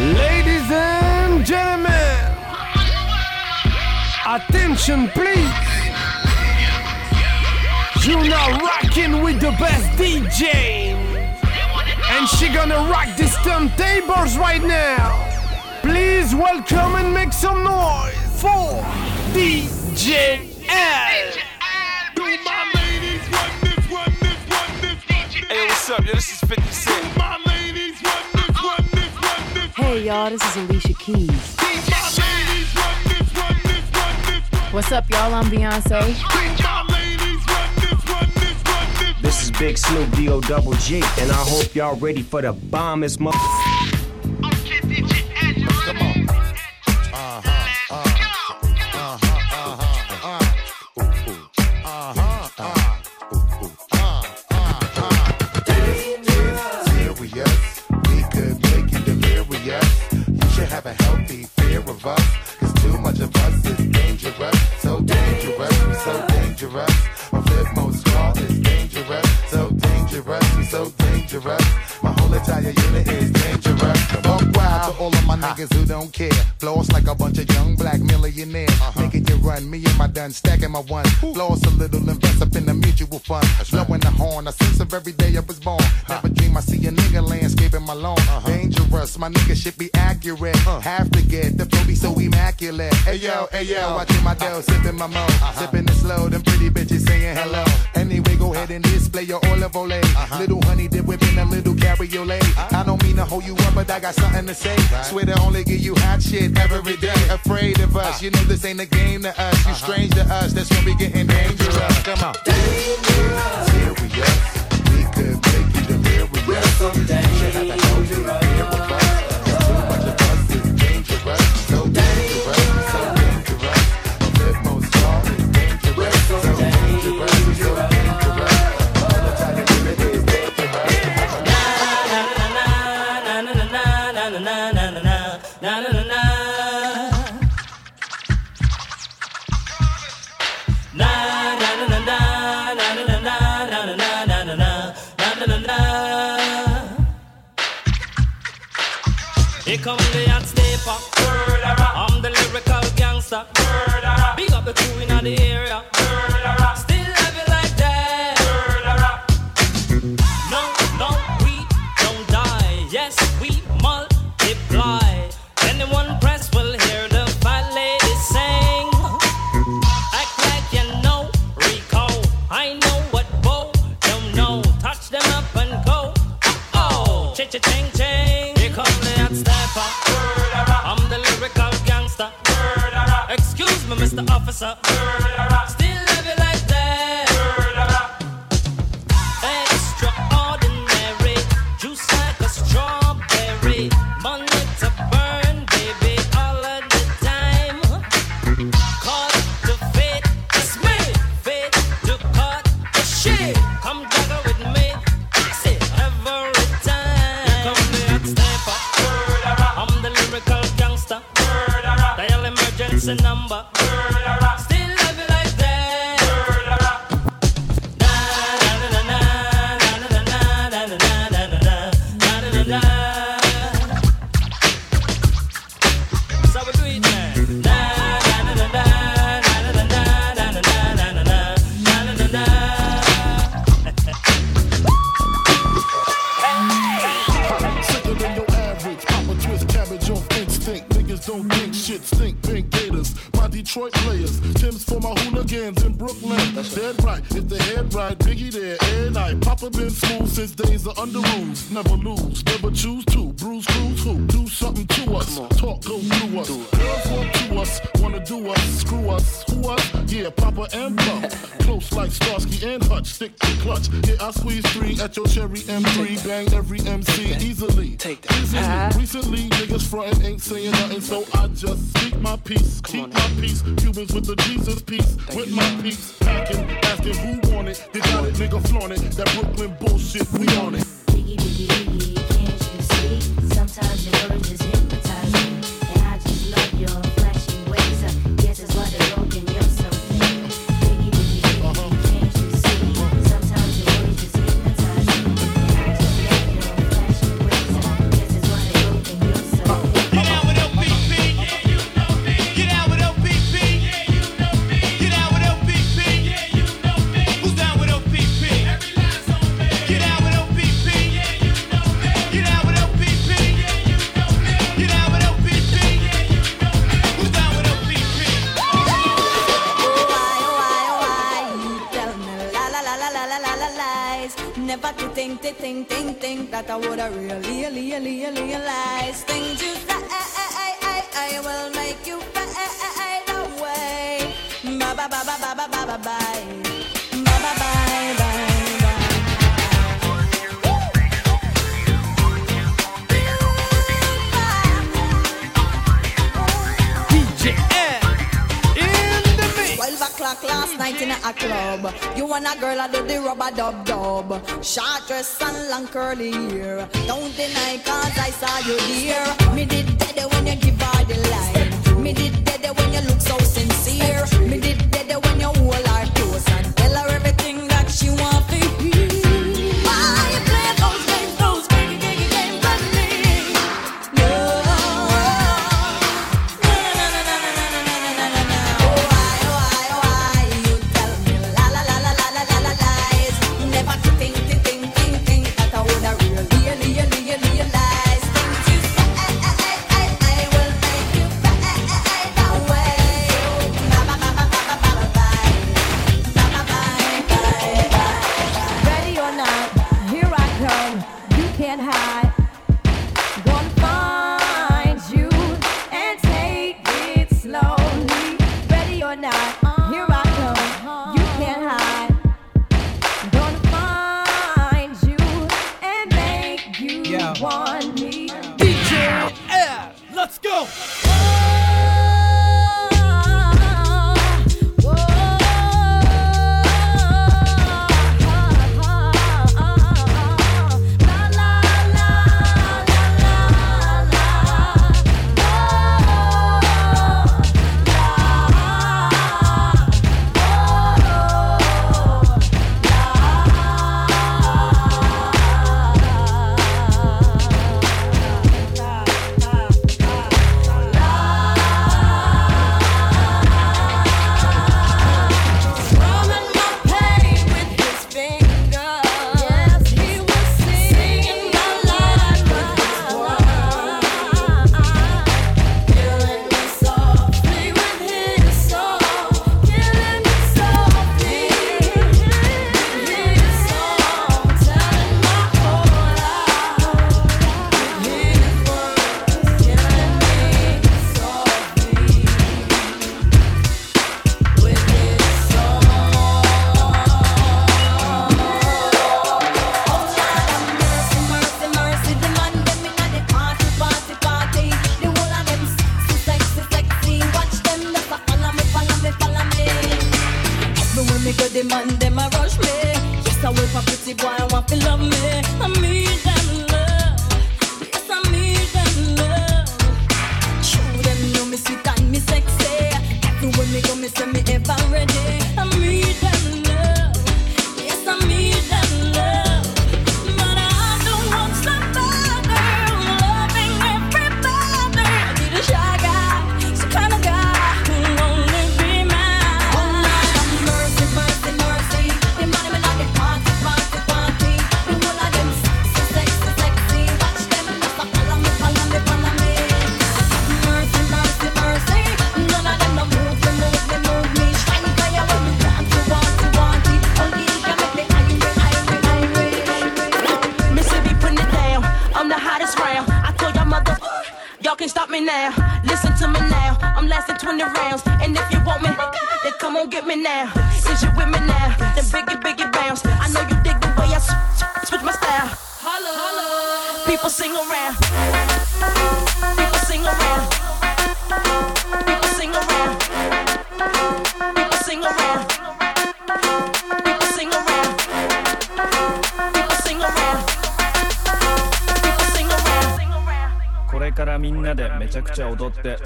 Ladies and gentlemen, attention please. You're now rocking with the best DJ. And she gonna rock these turntables right now. Please welcome and make some noise for DJ L. Hey, Hey y'all, this is Alicia Keys. What's up, y'all? I'm Beyonce. This is Big Snoop D-O double G, and I hope y'all ready for the bombest mother. Don't care. Floss like a bunch of young black millionaires. Making you run, me and my done stacking my one. Floss a little, invest up in the mutual fund. Blowing the horn, a sense of every day I was born. Never dream I see a nigga landscaping my lawn. Dangerous, my nigga should be accurate. Have to get the flow be so immaculate. Hey yo, hey yo, watching my dough, sipping my mo, sipping it slow. Them pretty bitches saying hello. Anyway, go ahead and display your olive ole. Little honey dip whipping a little cabriolet. I don't mean to hold you up, but I got something to say. Swear to only give you hot shit every day. Afraid of us, you know this ain't a game to us. You uh-huh. strange to us, that's when we getting dangerous. Come on. Serious, we could make you delirious. So dangerous. Have a healthy fear of us. Too come the hot stepper. I'm the lyrical gangster. Big up the crew in the area. Still Mr.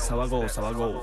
騒ごう騒ごう。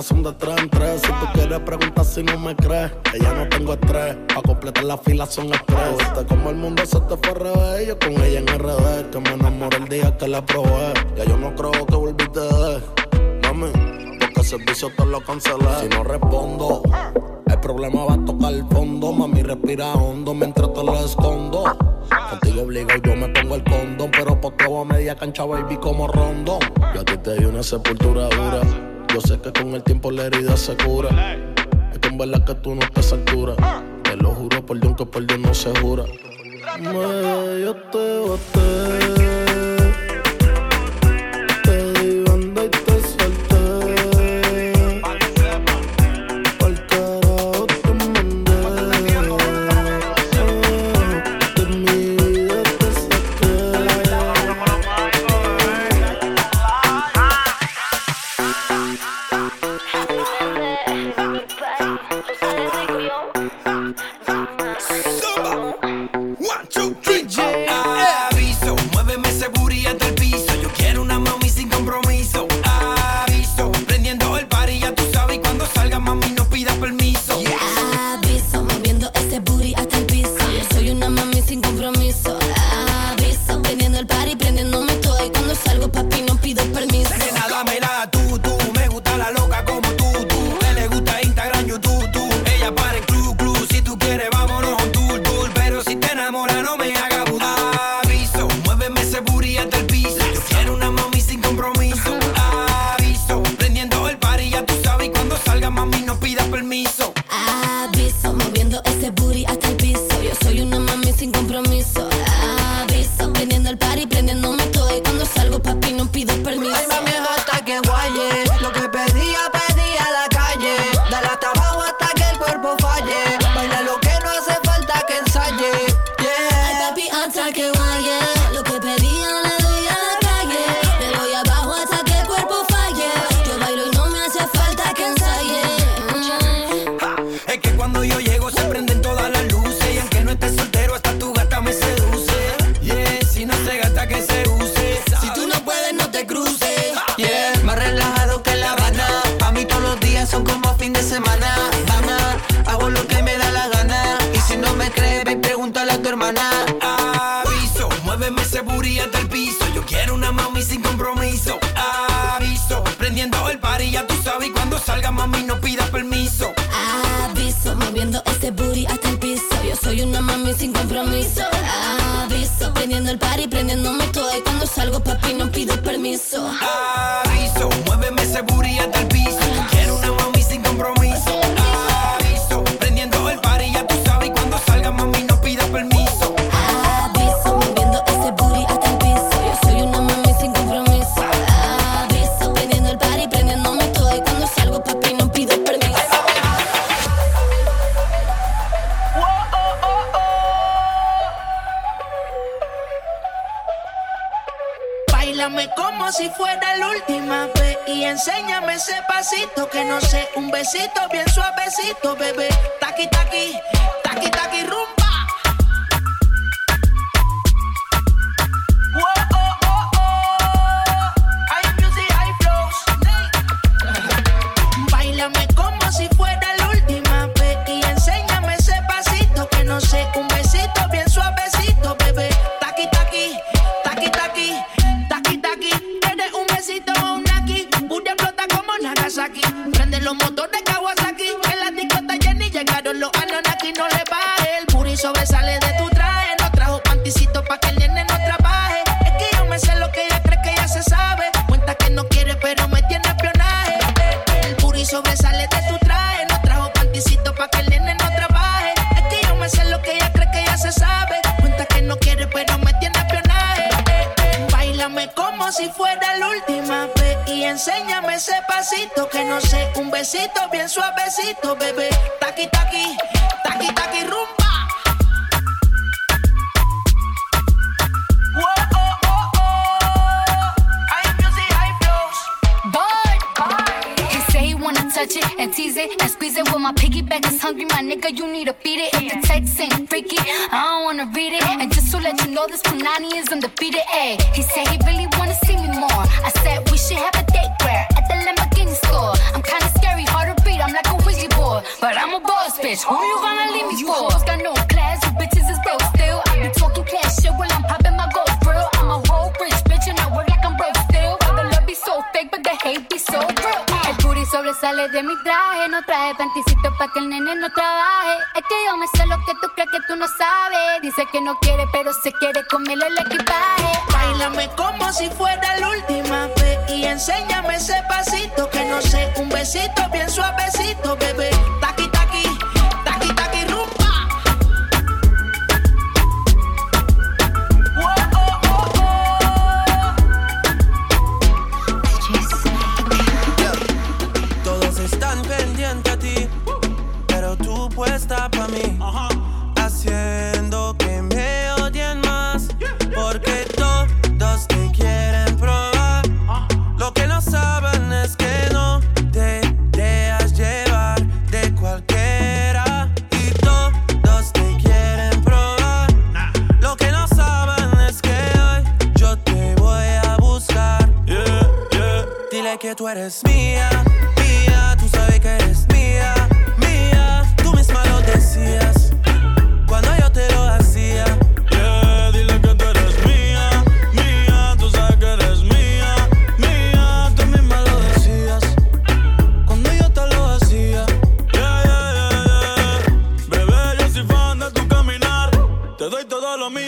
comunicación de tres en tres. Si tú quieres preguntar si no me crees, que ya no tengo estrés. Pa' completar la fila son estrés. Oh. Viste como el mundo se te fue revés. Yo con ella en RD, que me enamoré el día que la probé. Ya yo no creo que volviste de mami, porque servicio te lo cancelé. Si no respondo, el problema va a tocar el fondo. Mami, respira hondo mientras te lo escondo. Contigo obligo, yo me pongo el condón. Pero por todo a media cancha, baby, como rondón. Yo a ti te di una sepultura dura. Yo sé que con el tiempo la herida se cura. Es que en que tú no estás a altura. Te lo juro por Dios que por Dios no se jura. Me, yo te boté. prendiendo el party, ya tú sabes. Y cuando salga, mami, no pidas permiso. Aviso, moviendo ese booty hasta el piso. Yo soy una mami sin compromiso. Aviso, prendiendo el party, prendiéndome todo. Y cuando salgo, papi, no pido permiso. Ah, Tito, baby.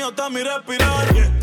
Mío hasta mi respirar. Contigo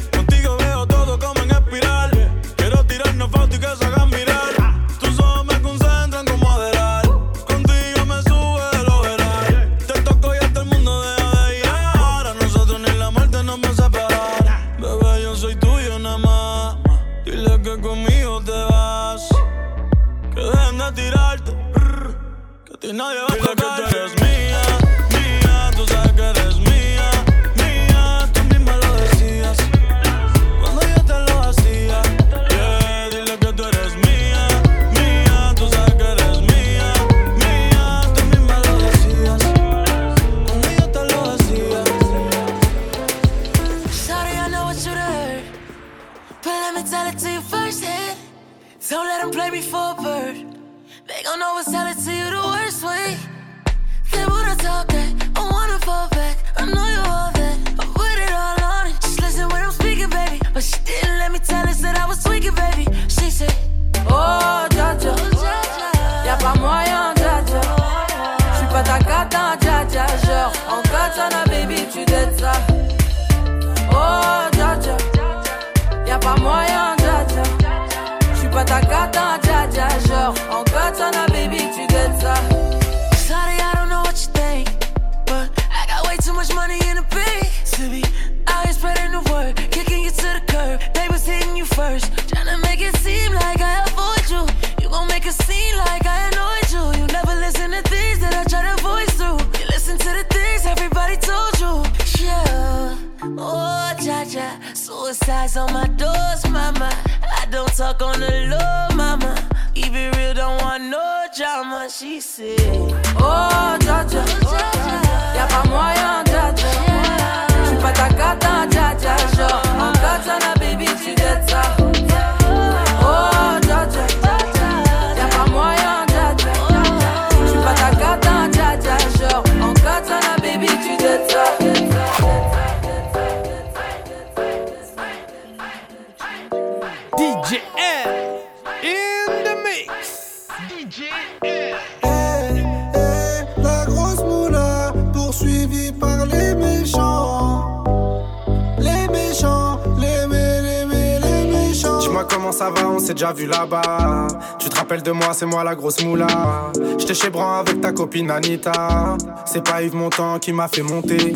chez Bran avec ta copine Anita. C'est pas Yves Montand qui m'a fait monter.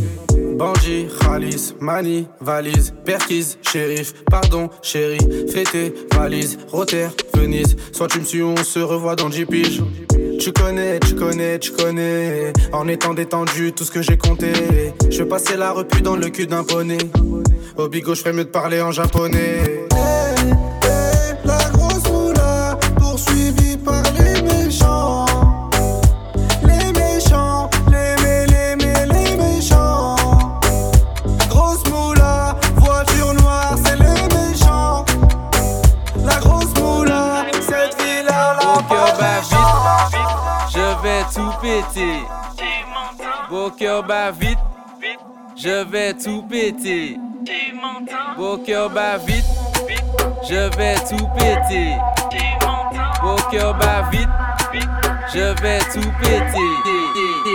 Bandit, Khalis, Mani, valise, Perquise, shérif, pardon, chéri, fêté, valise, Rotter, Venise. Soit tu me suis, on se revoit dans 10 piges. Tu connais, tu connais, tu connais. En étant détendu, tout ce que j'ai compté. Je passais la repu dans le cul d'un poney. Au bigot, je ferais mieux de parler en japonais. tout péter. Beau bon cœur bat vite, je vais tout péter. Beau bon cœur bat vite, je vais tout péter.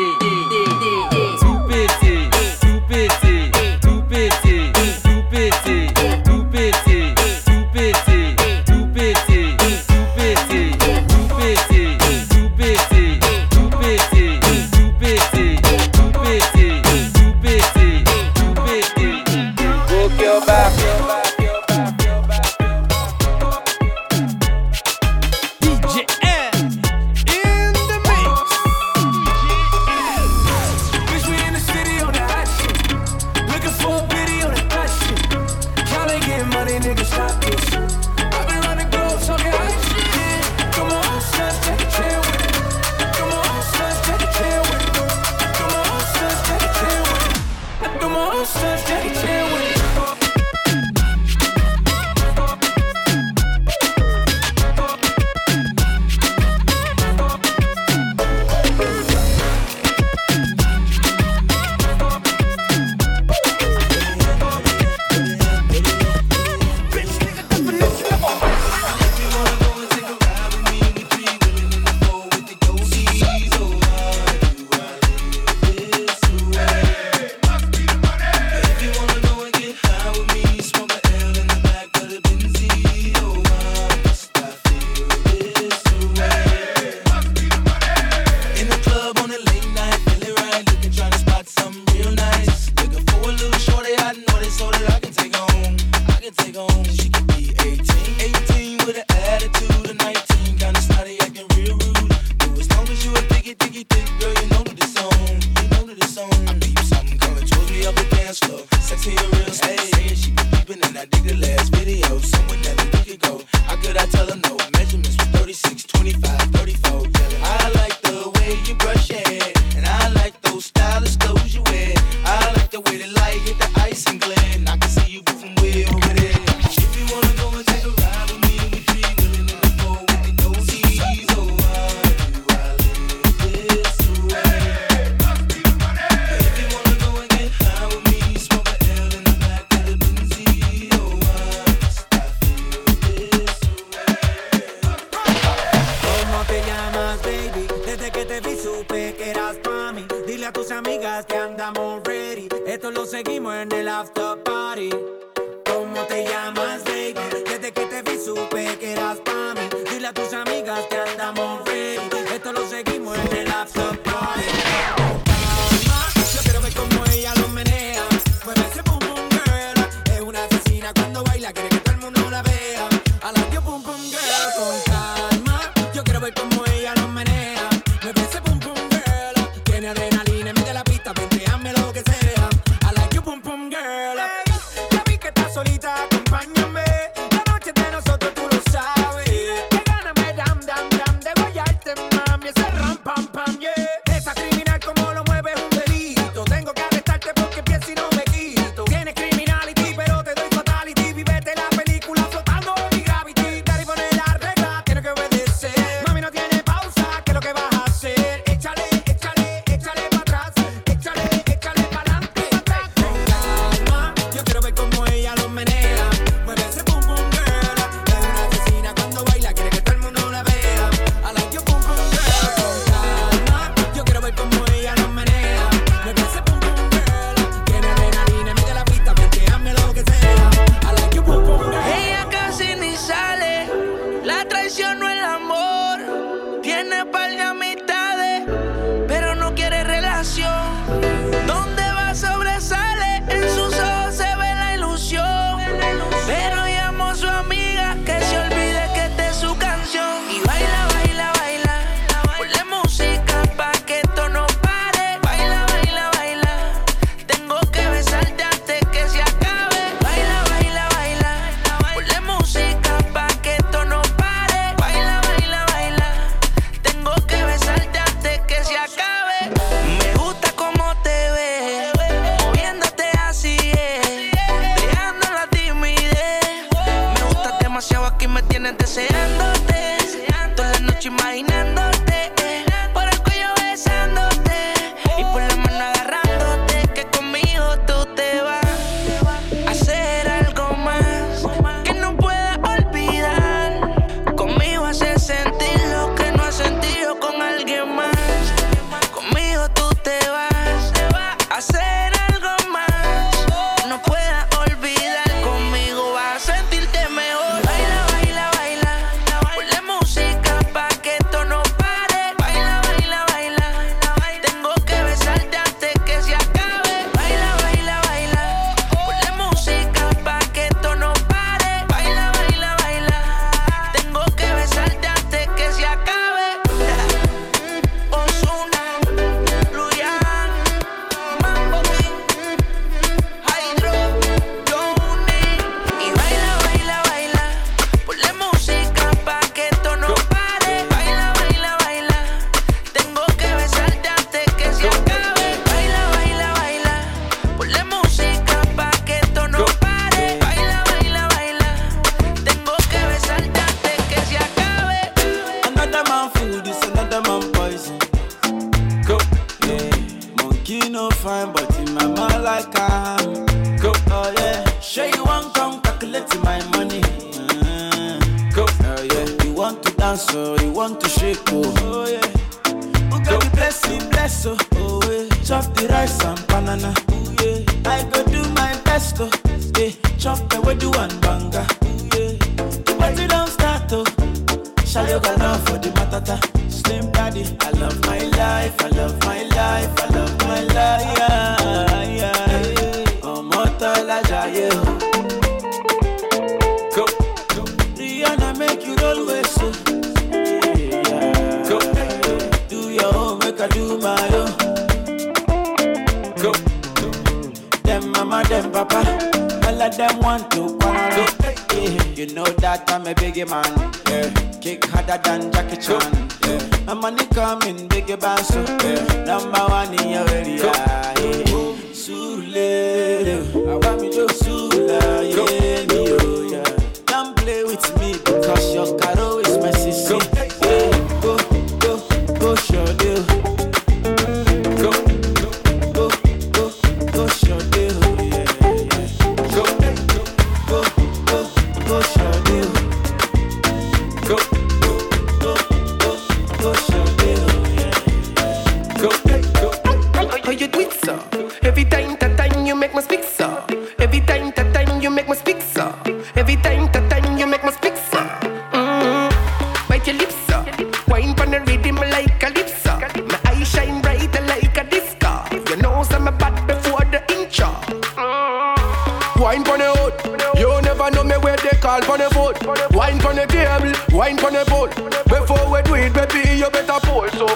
Call pon the foot. Wine pon the table, wine pon the boat. Before we do it, baby, you better pull. So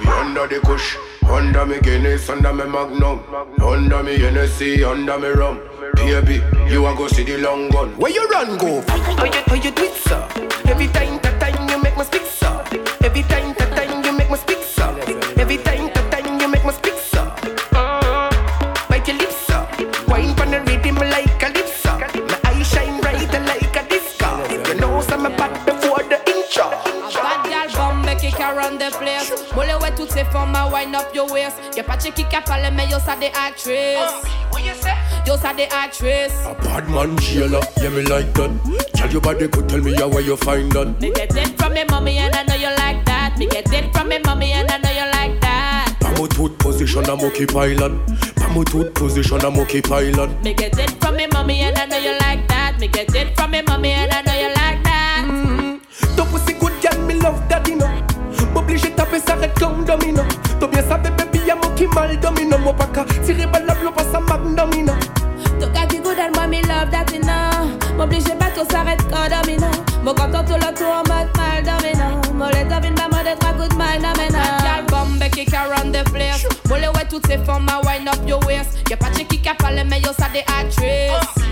We under the kush, under me Guinness, under me Magnum, under me Hennessy, under me rum. Baby, you a go see the long gun. Where you run go? How you, how you do it, sir? Every time, that time you make me speak, waist Y'a pas de qui qui parle mais yo ça des actrices Yo ça des actrices bad man jailer, yeah me like that. Tell your body could tell me how where you find that. Me get it from me mommy and I know you like that. Me get it from me mommy and I know you like that. Pamo tooth position, I'm okay pilot. Pamo tooth position, I'm okay pilot. Me get it from me mommy and I know you like that. Me get it from me mommy and I know you like that. Mm-hmm. Ton pussy good girl, me love daddy no M'oblige taper ça red baby y'a mon qui mal domino Mon pas qu'à tirer balle la blow pas ça magnomino Ton gars qui good and moi me love that you know. M'oblige pas tout s'arrête quand domino Mon content tout le tour en mode mal domino Mon les domine pas moi de trois coups de mal domino Bad gal bombe qui around the place. Molle ouais toutes ces formes à wind up your waist. Y'a pas de qui qui parle mais yo ça des actrices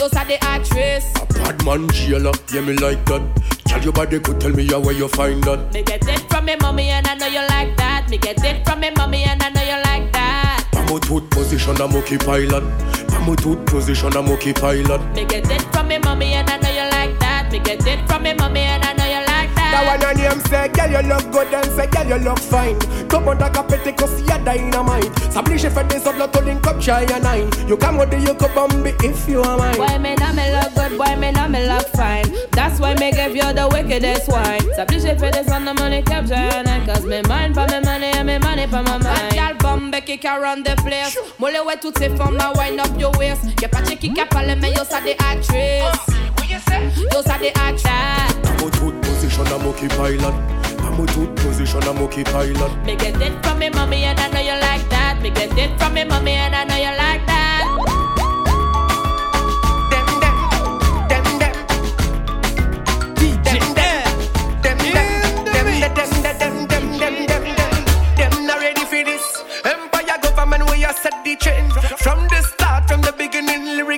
Yo ça des actrices Bad man jailer, yeah me like that. Tell your body could tell me how where you find that. Me get it from me mommy and I know you like that Me get it from me mommy and I know you like that Pamo tooth position, I'm okay pilot. Pamo tooth position, I'm okay pilot. Me get it from me mommy and I know you like that Me get it from me mommy and I know you like that. That one your name say, girl you look good and say, girl you look fine. Come on, like a petty cause you're dynamite. S'oblige fait des autres to link up shy and nine. You come with the you could bomb if you are mine. Boy, me know me look good, boy, me know me look fine. That's why me give you the wickedest wine. S'oblige fait des on the money capture and I cause me mind for me money and me money for my mind. Bad Girl, bomb kick around the place. Mole ouais toutes ces femmes à wind up your waist. Y'a pas de qui parle mais yo ça des actrices. Yo ça des actors. I'm a good position, I'm okay pilot. I'm a good position, I'm okay pilot. Me get it from me mommy and I know you like that. Me get it from me mommy and I know you like that. Them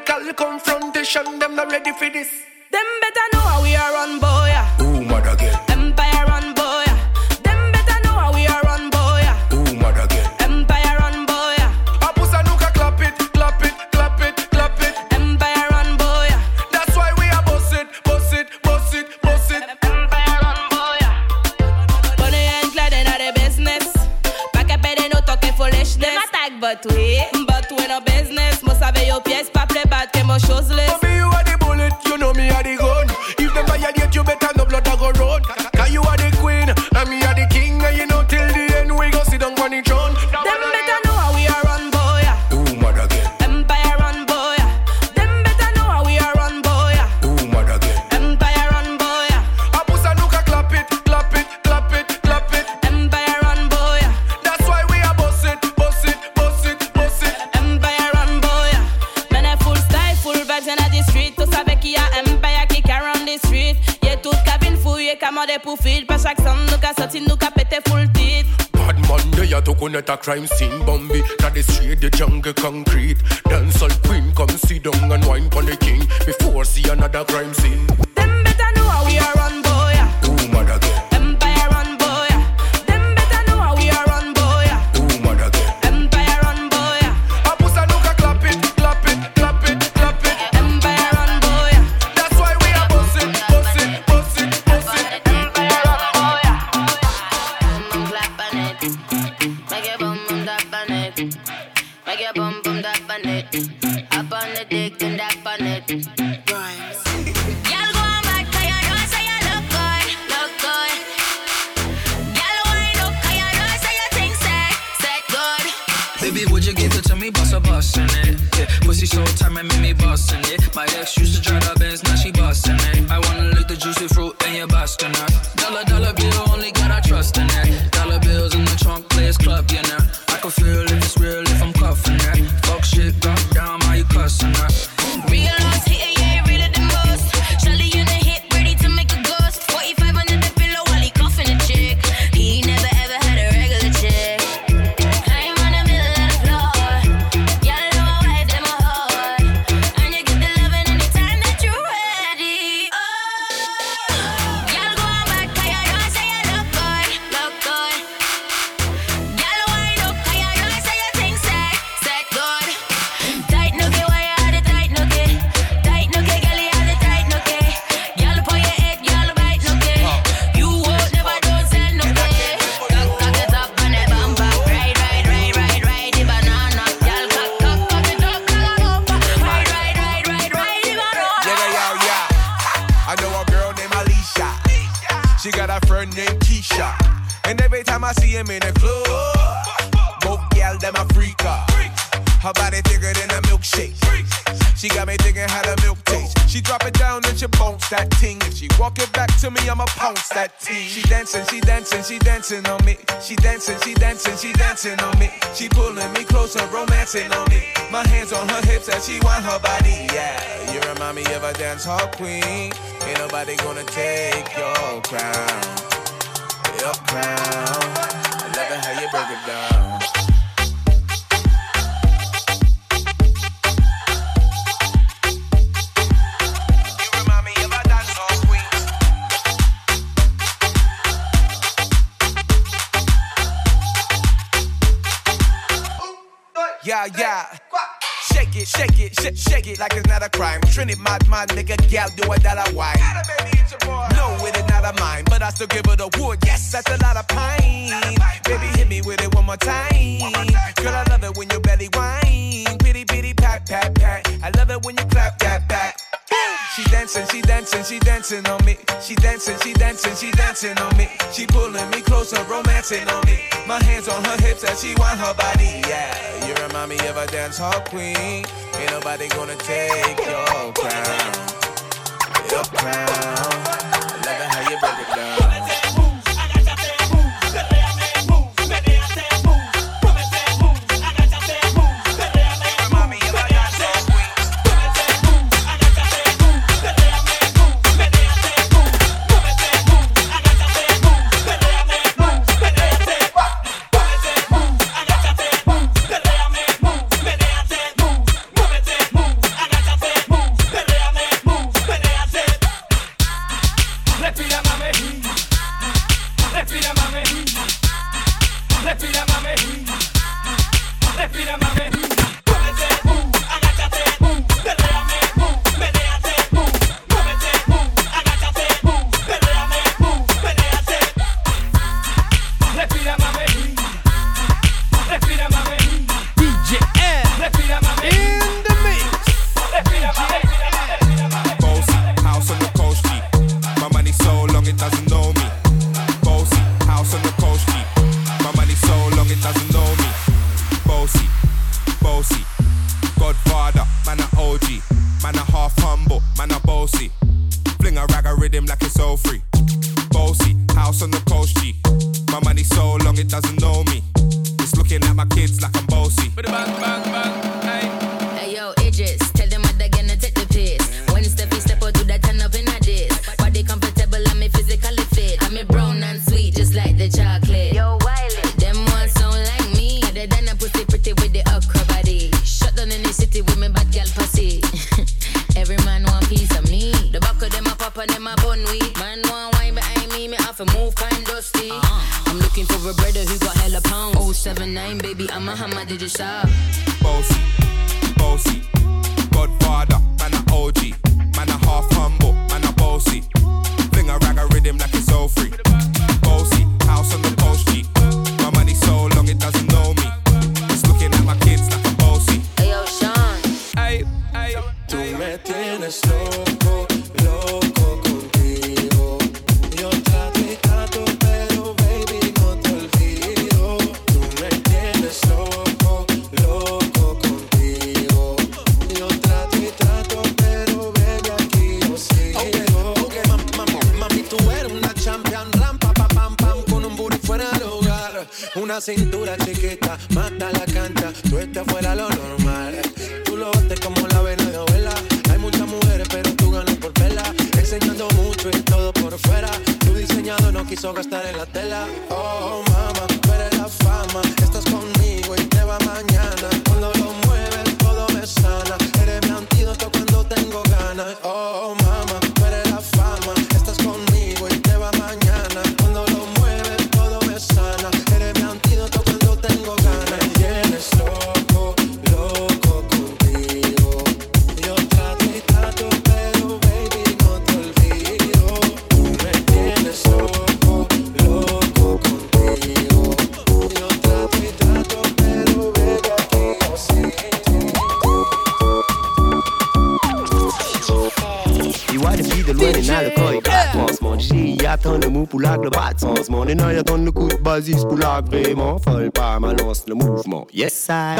beginning, lyrical confrontation. Them not ready for this. Them better know how we are run, boy. yeah. Ooh, mother again. Empire run, boy. Them better know how we are run, boy. yeah. Ooh, mother again. Empire run, boy. yeah. Apusa nuka clap it, clap it, clap it, clap it. Empire run, boy. That's why we are boss it, boss it, boss it, boss it. Empire run, boy. yeah. Bonnie and Clyde in the business. Pas qu'à payer nos talking foolishness. Them attack, but we, but we no business. Mo savez yo pièce, pas play bad que mo choseless. For me, you are the bullet, you know me are the gun. Commandé pour feed. Pas chaque son, nous qu'a sorti, nous qu'a pété full titre. Bad man, they are to a crime scene Bambi, na the street, the jungle concrete Dancehall queen, come sit down and wine pon the king Before see another crime scene Them better know how we are run,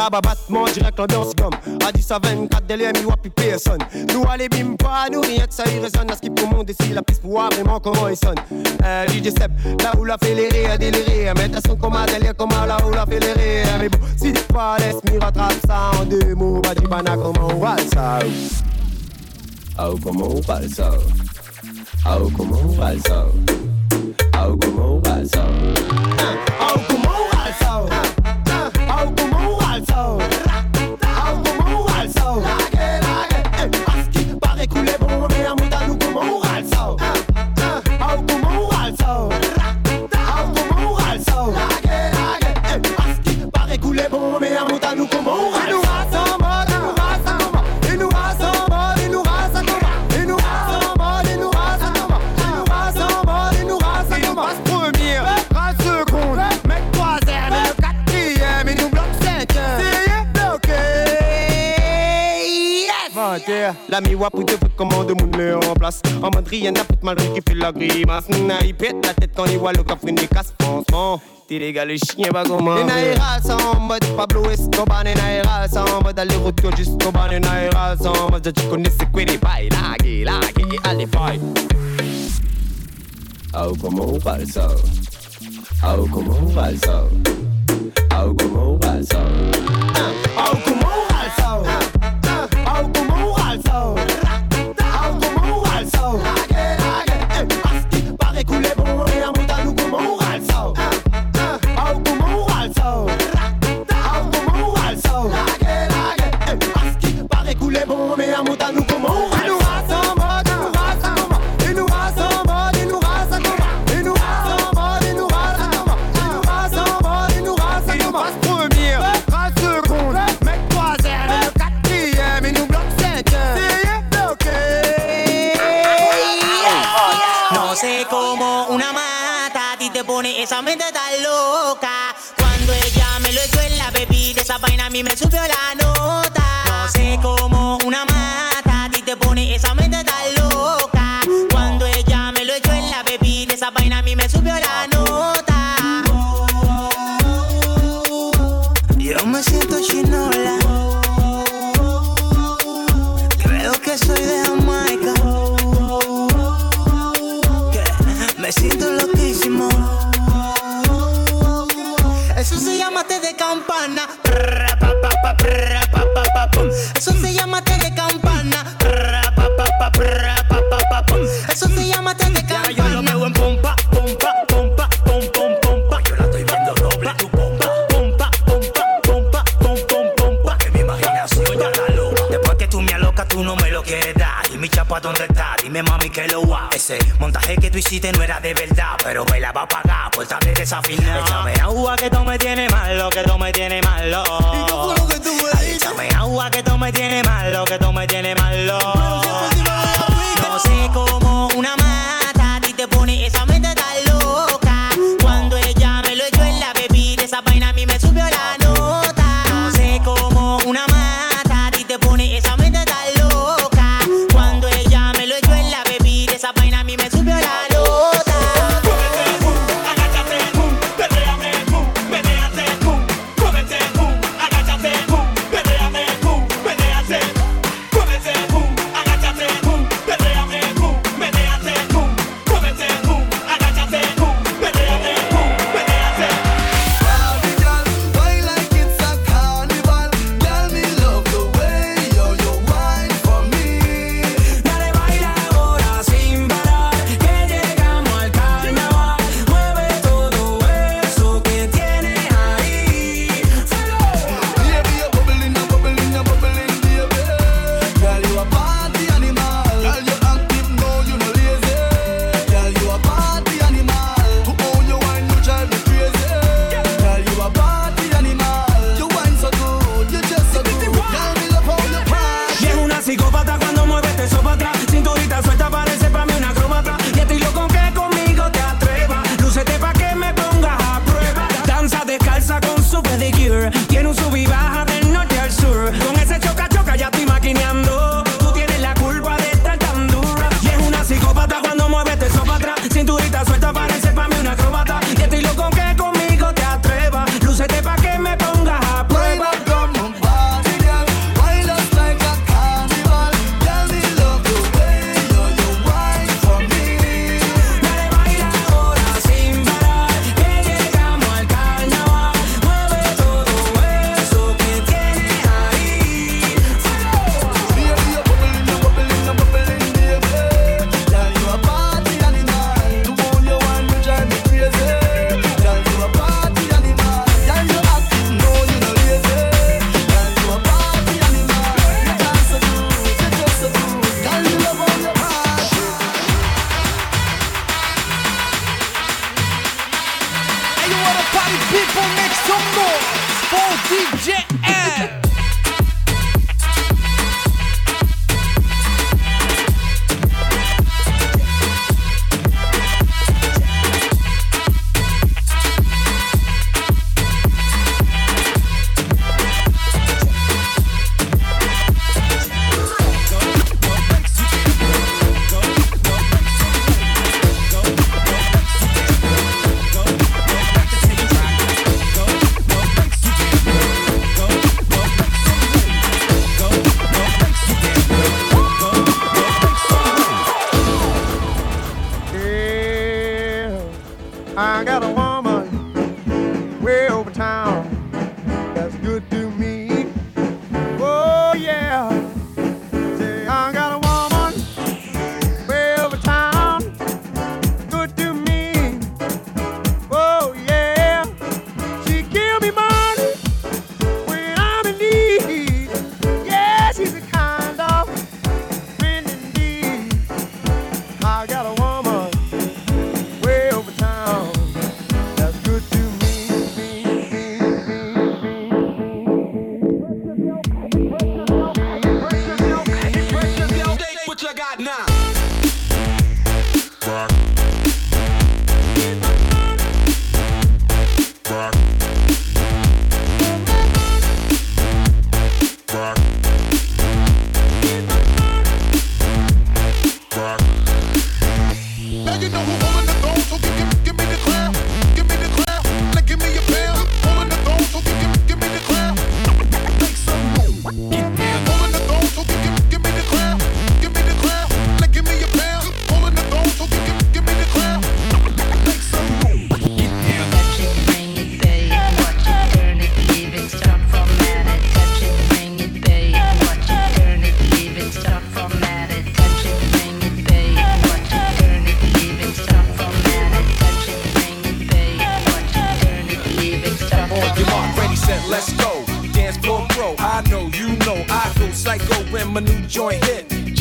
Tababat, mon direct, l'ambiance gomme. À 10 à 24, délire, mi plus personne. Nous, allez, bim, pas nous, rien que ça y résonne. À ce qu'il monde ici, la piste pour voir vraiment comment il sonne. Euh, DJ Seb, là où la fédérée a déliré. Mais t'as son coma, délire, coma, là où la fédérée. Mais bon, si tu pas, laisse-moi rattraper ça en deux mots. Badibana, comment on va ça? Oh, comment on ça? Oh, comment on ça? mi wap ou te fè koman de moun en plas An mode rien apet malri ki fè la grimas Nina pète la tèt kan y walo ka frine kas Franchement, t'es les le chien va comment Nina y rase en mode Pablo Escobar. Nina y rase en mode aller route que jusqu'au bas Nina y rase en mode tu connais c'est quoi allez bye. Ah comment on parle ça? Ah oh comment on ça? Ah comment on ça?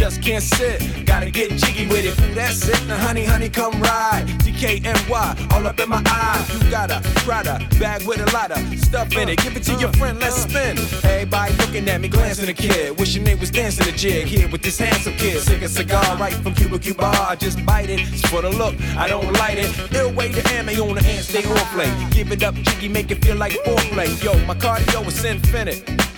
Just can't sit, gotta get jiggy with it. Ooh, that's it. Now, honey, honey, come ride. DKNY, all up in my eyes. You got a Prada bag with a lot of stuff in it. Give it to your friend, let's spin. Everybody looking at me, glancing a kid. Wishing they was dancing a jig here with this handsome kid. Sick a cigar right from Cuba Cuba. I just bite it. It's for the look, I don't light it. Ill way to ammo on the hand, stay on play. Give it up, jiggy, make it feel like foreplay. Yo, my cardio is infinite.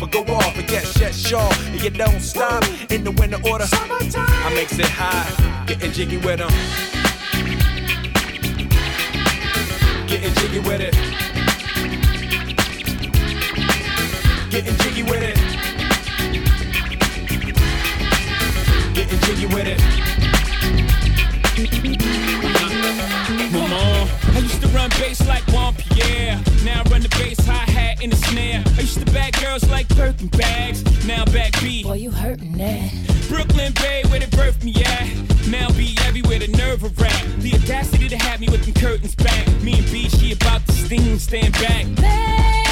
or go off, and get shut sure. And you don't stop in the winter order. I makes it high, getting jiggy with them. Getting jiggy with it. Getting jiggy with it. Getting jiggy with it. Mama, I used to run bass like Juan Pierre. Now I run the bass hi in the snare. I used to bag girls like Birkin bags. Now back B. Boy, you hurting that. Brooklyn Bay, where they birthed me at. Now be everywhere, the nerve of rap. The audacity to have me with them curtains back. Me and B, she about to sting, stand back. Baby,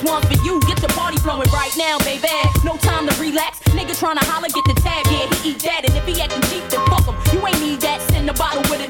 this one's for you. Get the party flowing right now, baby. No time to relax. Nigga tryna holler, get the tab. Yeah, he eat that. And if he acting cheap, then fuck him. You ain't need that. Send a bottle with it,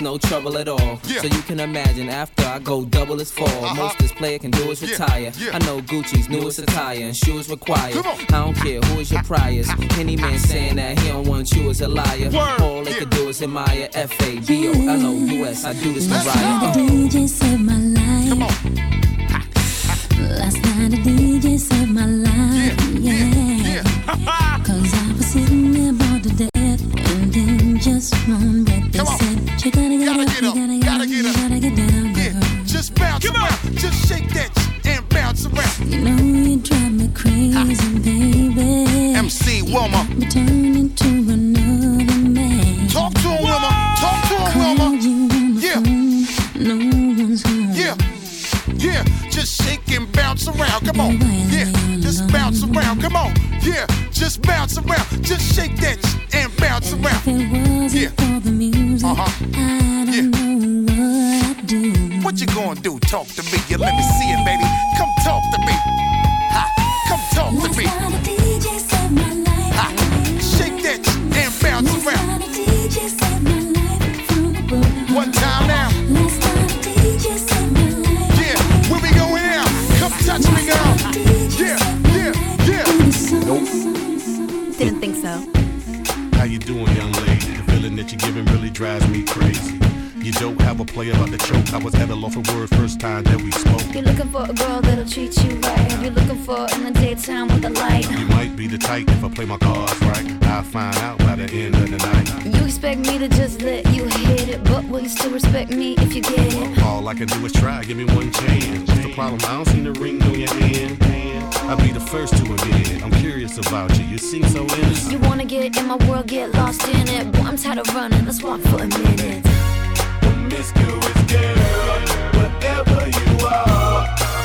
no trouble at all. Yeah. So you can imagine after I go double as fall. Uh-huh. Most this player can do is retire. Yeah. Yeah. I know Gucci's newest attire and shoes required. I don't care who is your priors. Any man saying that he don't want you is a liar. Word. All they yeah. can do is admire F A B O L O U S. I do this to riot. My life. drives me crazy. You don't have a player about the choke. I was at a loss for words first time that we spoke. You're looking for a girl that'll treat you right. You're looking for in the daytime with the light. You might be the type if I play my cards right. I'll find out by the end of the night. You expect me to just let you hit it, but will you still respect me if you get it? All I can do is try. Give me one chance. What's the problem? I don't see the ring on your hand. I'll be the first to admit it. I'm curious about you. You seem so innocent. You wanna get in my world, get lost in it. Boy, I'm tired of running. Let's walk for a minute. Promiscuous girl, whatever you are.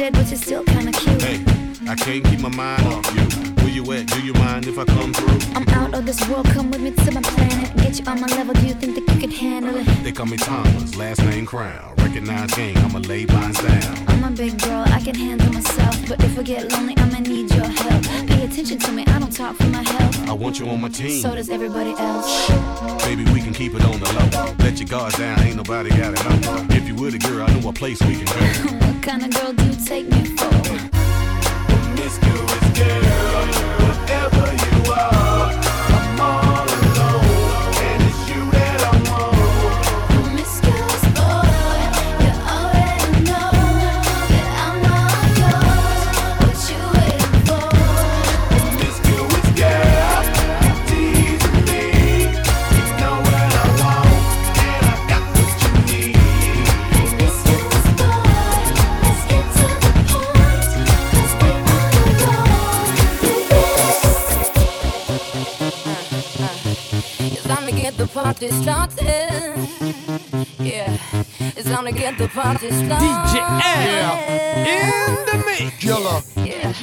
Dead, but you're still kinda cute. Hey, I can't keep my mind off you. Where you at? Do you mind if I come through? I'm out of this world, come with me to my planet. Get you on my level, do you think that you could handle it? They call me Thomas, last name Crown. Recognize gang, I'ma lay lines down. I'm a big girl, I can handle myself. But if I get lonely, I'ma need your help. Pay attention to me, I don't talk for my health. I want you on my team. So does everybody else. Baby, we can keep it on the low. Let your guard down, ain't nobody got it. If you were the girl, I know a place we can go. kind of girl do you take me for? Promiscuous girl, whatever you are, party started. Yeah, it's time to get the party started. DJ L in the mix. Killer. Yeah.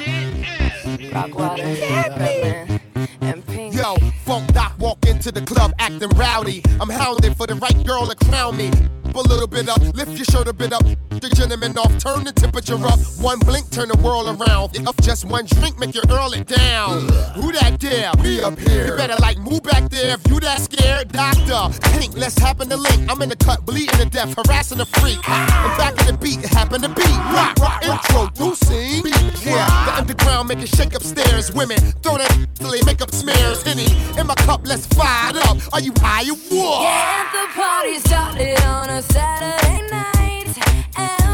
Rockwater, Redman, and Pink. Yo, Funk Doc walk into the club acting rowdy. I'm hounding for the right girl to crown me. A little bit up, lift your shirt a bit up. The gentleman off, turn the temperature up. One blink, turn the world around. Up just one drink, make you earl it down. Who that there? Me up here. You better like move back there if you that scared, doctor. Pink, let's happen to link. I'm in the cut, bleeding to death, harassing a freak. I'm back in the beat, it happen to be rock, rock, introducing. Yeah, the underground make it shake upstairs. Women throw that till they make up smears. Henny in my cup, let's fire up. Are you high or what? Yeah, the party started on a Saturday night.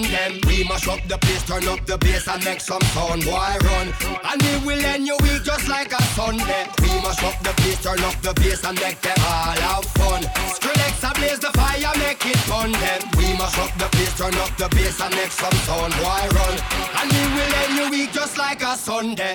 Fun them. We must up the place, turn up the bass and make some sound, boy run. And we will end your week just like a Sunday. We must up the place, turn up the bass and make them all have fun. Skrillex ablaze the fire, make it fun them. We must up the place, turn up the bass and make some sound, boy run. And we will end your week just like a Sunday.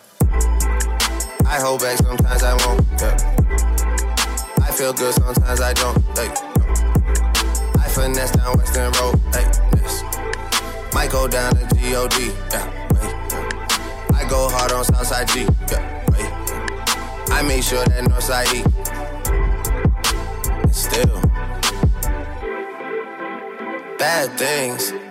I hold back sometimes I won't. Yeah. I feel good sometimes I don't. Hey. I finesse down Western Road. Hey. Yes. Might go down to God. Yeah. I go hard on Southside G. I make sure that Northside E. Still, bad things.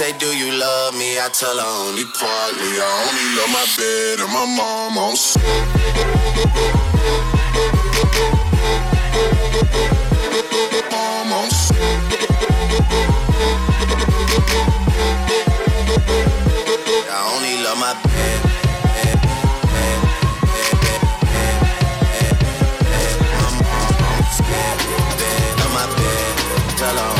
Say, Do you love me? I tell her only partly. I only love my bed and my mom oh, on Mom oh, on I only love my bed. Oh, bed. Tell her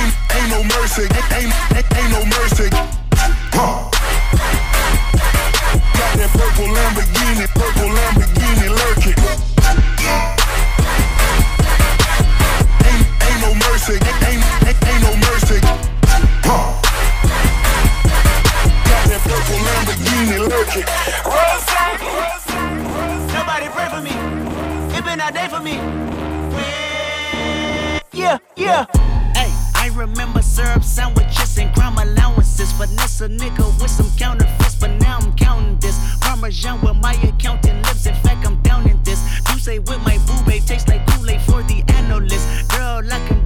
Ain't, ain't no mercy, ain't, ain't, ain't no mercy. Huh. Got that purple Lamborghini, purple Lamborghini lurking. Ain't, ain't no mercy, ain't, ain't, ain't no mercy. Huh. Nobody pray for me. It been a day for me. Yeah, yeah. Remember syrup sandwiches and crime allowances. Finesse a nigga with some counterfeits, but now I'm counting this. Parmesan with my accountant lips. In fact, I'm down in this. You say with my boo babe tastes like Kool-Aid for the analyst. Girl, I can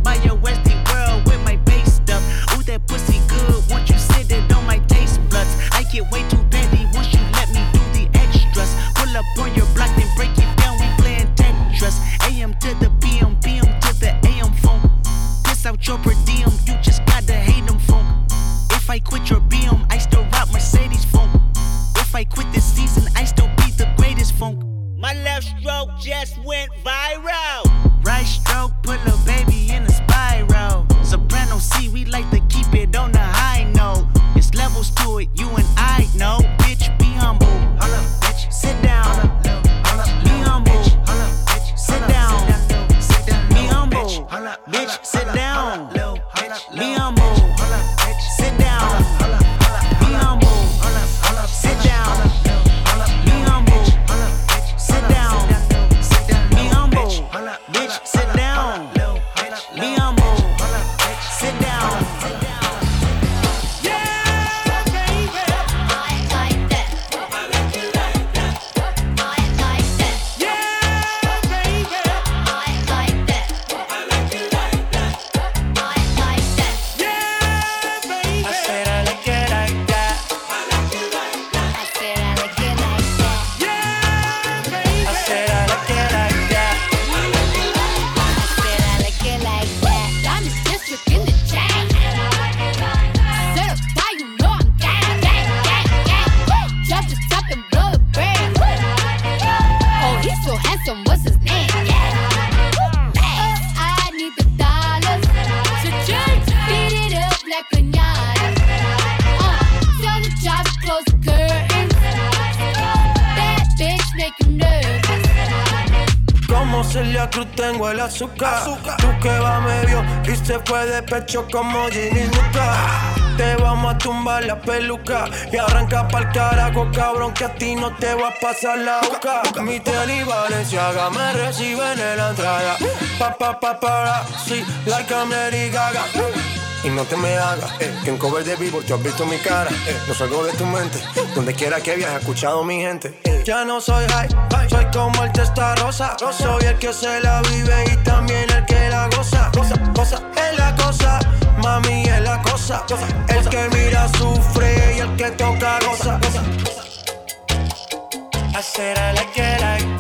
pecho como Ginny. Te vamos a tumbar la peluca y arranca pa'l carajo, cabrón, que a ti no te va a pasar la boca. Mi tele y Valenciaga me reciben en la entrada. Pa, pa, pa, para, sí, like I'm Gaga. Y no te me hagas, eh, que en cover de vivo tú has visto mi cara. Eh, no salgo de tu mente, donde quiera que viajes, escuchado mi gente. Eh. Ya no soy high, soy como el testa rosa. Soy el que se la vive y también el que la goza. Goza, goza, mami es la cosa. El que mira sufre y el que toca goza. I said I like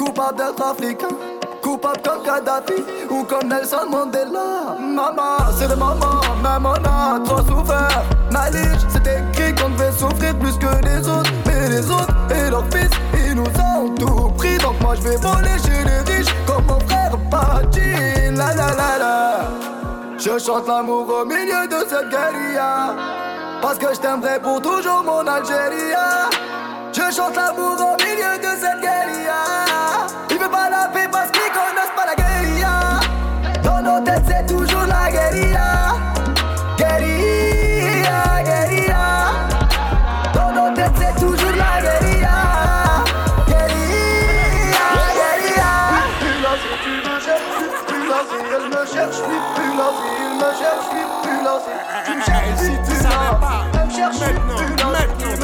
Coupables d'être africains, coupables comme Kadhafi ou comme Nelson Mandela. Maman, c'est de maman, même on a trop souffert. Malige, c'est écrit qu'on devait souffrir plus que les autres. Mais les autres et leurs fils, ils nous ont tout pris. Donc moi je vais voler chez les riches comme mon frère Pachi. La la la la. Je chante l'amour au milieu de cette guérilla Parce que je t'aimerai pour toujours mon Algérie Je chante l'amour au milieu de cette guérilla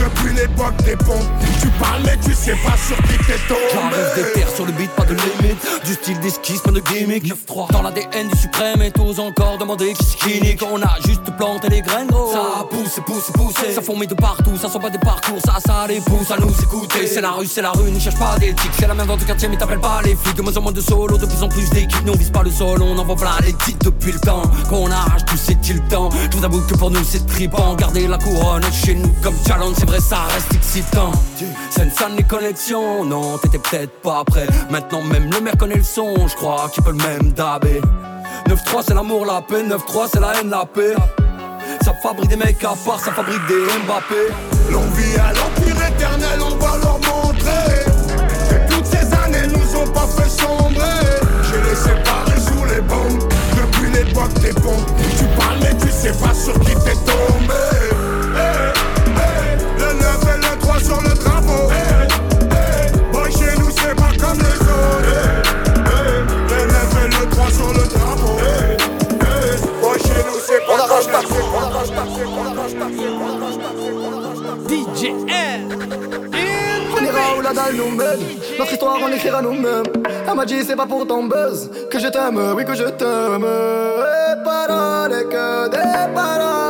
Depuis l'époque des pompes Tu parles mais tu sais pas sur qui t'es tombé. J'arrive des terres sur le beat, pas de limite. Du style d'esquisse, pas de gimmick. 9-3 Dans l'ADN du suprême et tous encore demander qui c'est qui On a juste planté les graines gros. Ça pousse, pousse, pousse Ça fourmille de partout, ça sont pas des parcours. Ça, ça les pousse à nous écouter. C'est la rue, c'est la rue, ne cherche pas d'éthique. C'est la même dans le quartier mais t'appelles pas les flics. De moins en moins de solo, de plus en plus d'équipes. Nous on vise pas le sol, on envoie plein les titres depuis le temps Qu'on arrache tout c'est il temps Je vous avoue que pour nous c'est tripant. Garder la couronne chez nous comme challenge C'est vrai ça reste excitant. C'est une salle connexions. Non t'étais peut-être pas prêt. Maintenant même le maire connaît le son. Je crois qu'il peut le même dabé 9-3 c'est l'amour, la paix. 9-3 c'est la haine, la paix. Ça fabrique des mecs à part, ça fabrique des Mbappé. L'on vit à l'empire éternel, on va leur montrer Que toutes ces années nous ont pas fait sombrer. J'ai les séparés sous les bombes Depuis l'époque des pompes Tu parles mais tu sais pas sur qui t'es tombé sur le drapeau. Eh, eh, Boy chez nous c'est pas comme les autres. Eh, eh, Le 9 et le 3 sur le drapeau. Boy chez nous c'est pas comme les DJ L. On ira où la dalle nous mène. Notre histoire on l'écrira nous-mêmes. Elle m'a dit c'est pas pour ton buzz. Que je t'aime, oui que je t'aime. Et paroles et que des paroles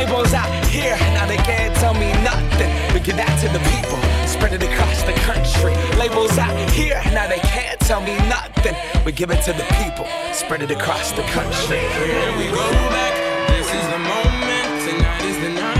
Labels out here, now they can't tell me nothing. We give that to the people, spread it across the country. Labels out here, now they can't tell me nothing. We give it to the people, spread it across the country. Here we go back. This is the moment. Tonight is the night.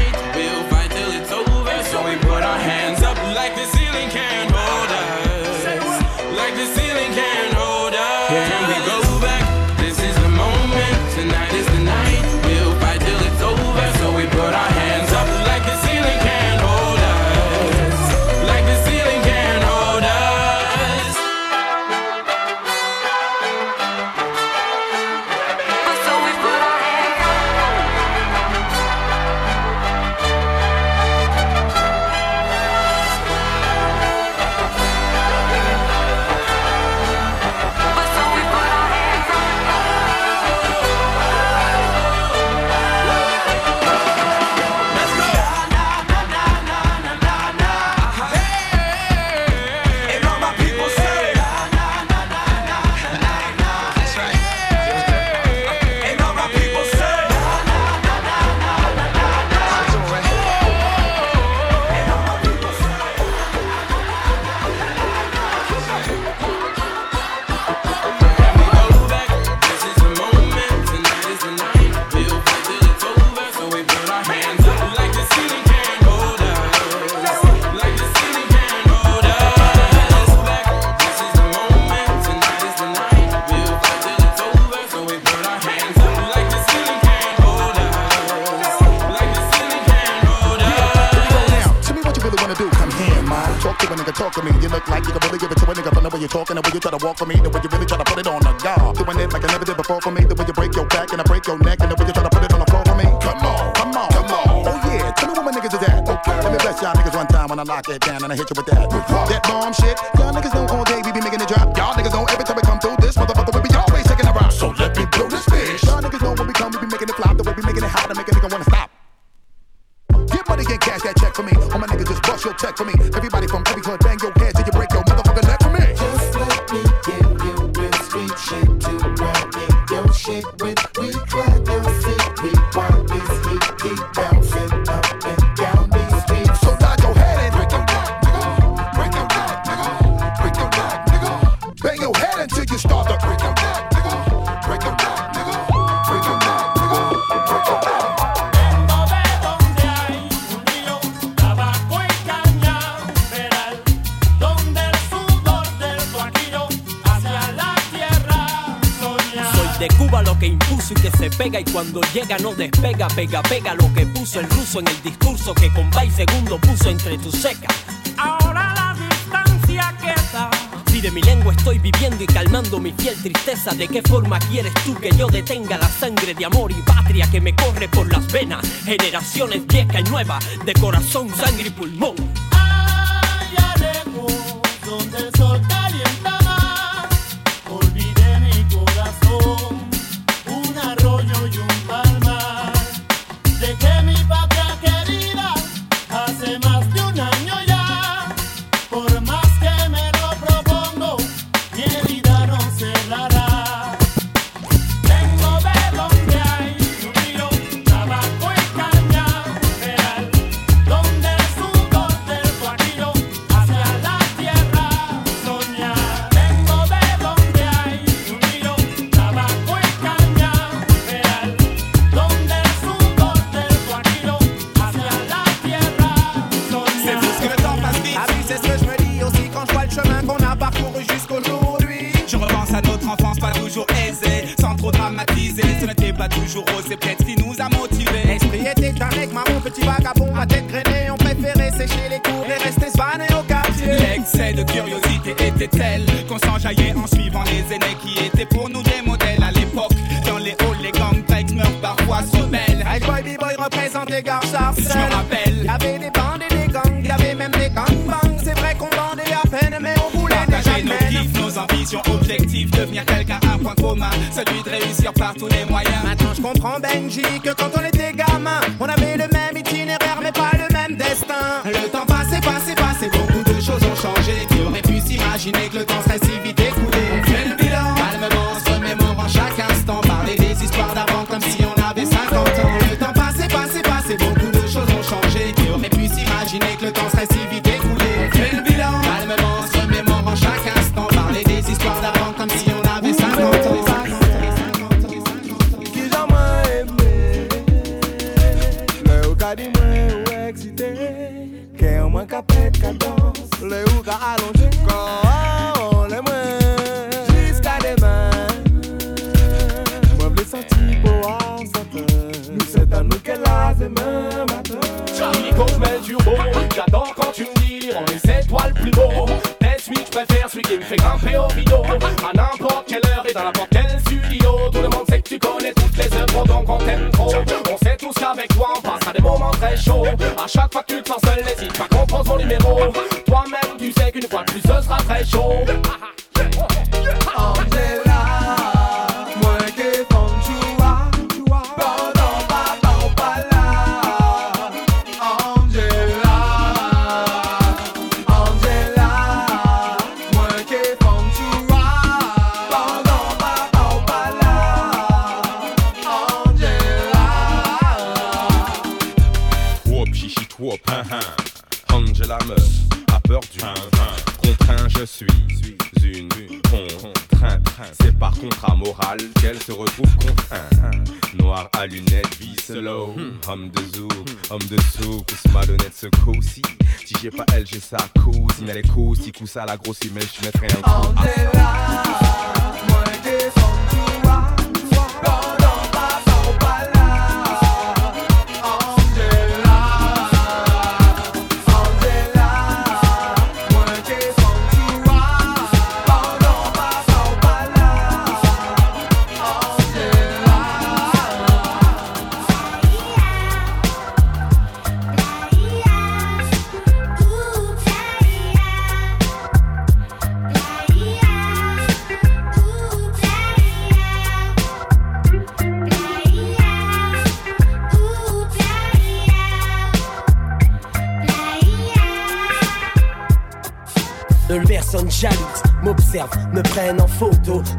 talk to me. You look like you can really give it to a nigga from the way you're talking, the way you try to walk for me, the way you really try to put it on a guard. Doing it like I never did before for me, the way you break your back and I break your neck, and the way you try to put it on the floor for me. Come on, come on, come on. Oh yeah, tell me what my niggas is at. Okay, let me bless y'all niggas one time when I lock it down and I hit you with that. That bomb shit, y'all niggas know all day we be making it drop. Y'all check for me. Everybody from every hood, bang yo. de Cuba lo que impuso y que se pega y cuando llega no despega, pega, pega lo que puso el ruso en el discurso que con y segundo puso entre tus secas. Ahora la distancia queda. Si de mi lengua estoy viviendo y calmando mi fiel tristeza, ¿de qué forma quieres tú que yo detenga la sangre de amor y patria que me corre por las venas? Generaciones vieja y nueva, de corazón, sangre y pulmón. Allá lejos, donde el sol tous les moyens. Maintenant je comprends Benji que quand on est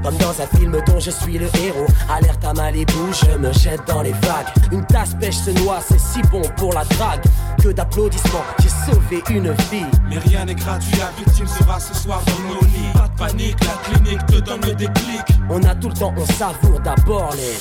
Comme dans un film dont je suis le héros. Alerte à Malibu, je me jette dans les vagues. Une tasse pêche se noie, c'est si bon pour la drague. Que d'applaudissements, j'ai sauvé une vie. Mais rien n'est gratuit, la victime sera ce soir dans nos lits. Pas de panique, la clinique te donne le déclic. On a tout le temps, on savoure d'abord les.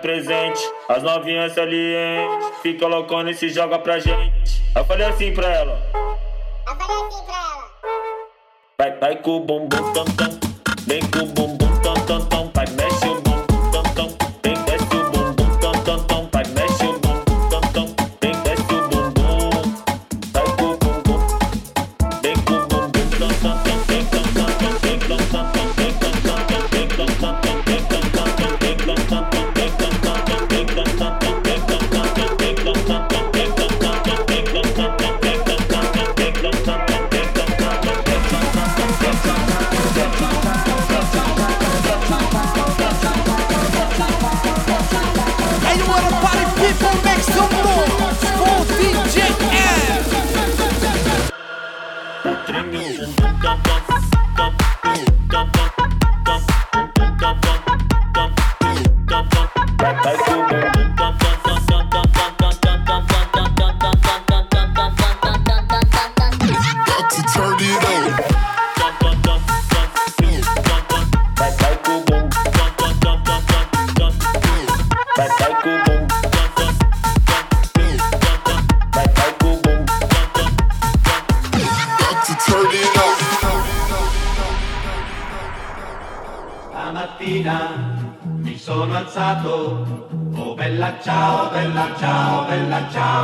presente. As novinhas ali, hein? Fica loucona e se joga pra gente. Eu falei assim pra ela. Eu falei assim pra ela. Vai, vai com o bumbum tam, tam. Got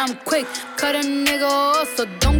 I'm quick. Cut a nigga off, so don't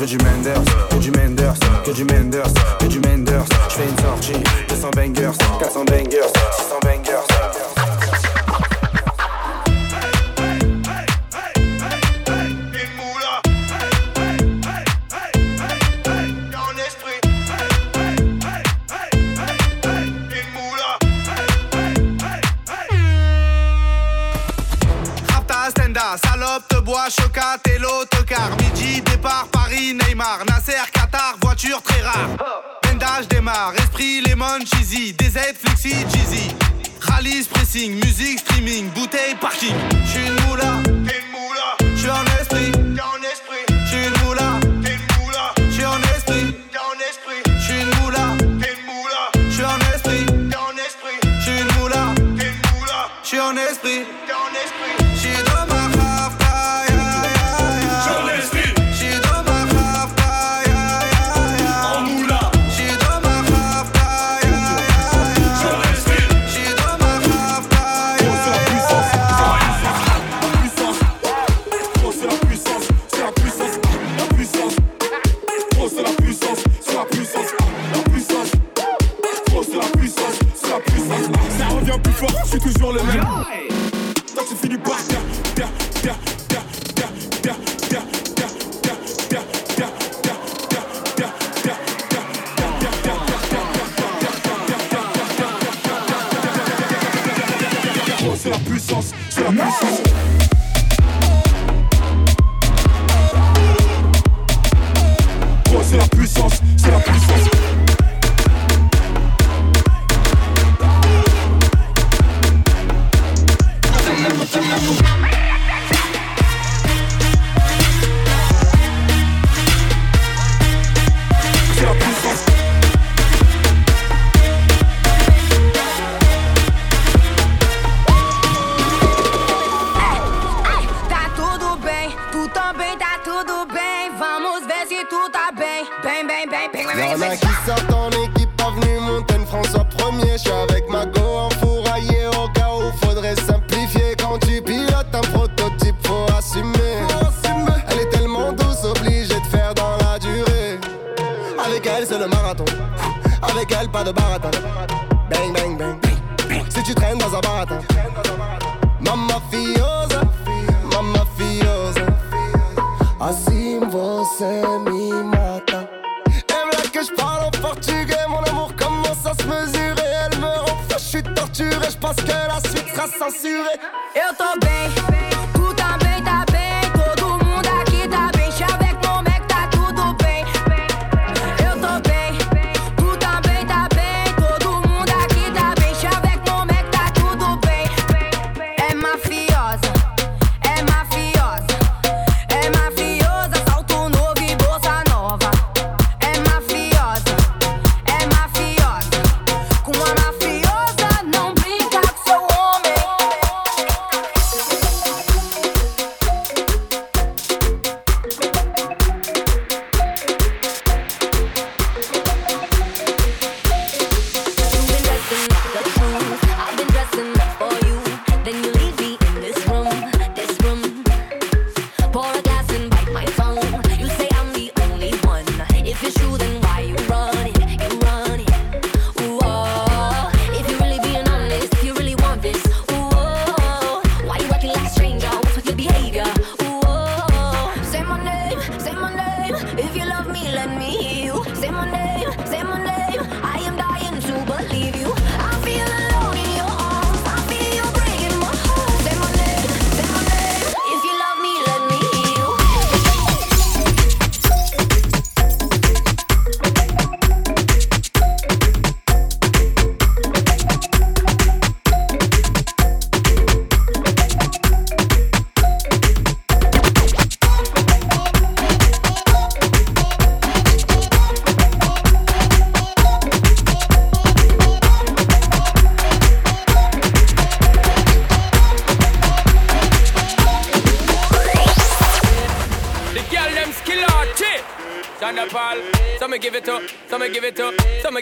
veux du Menders, que du Menders, que du Menders, que du Menders. Je fais une sortie, 200 bangers, 400 bangers,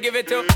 give it to,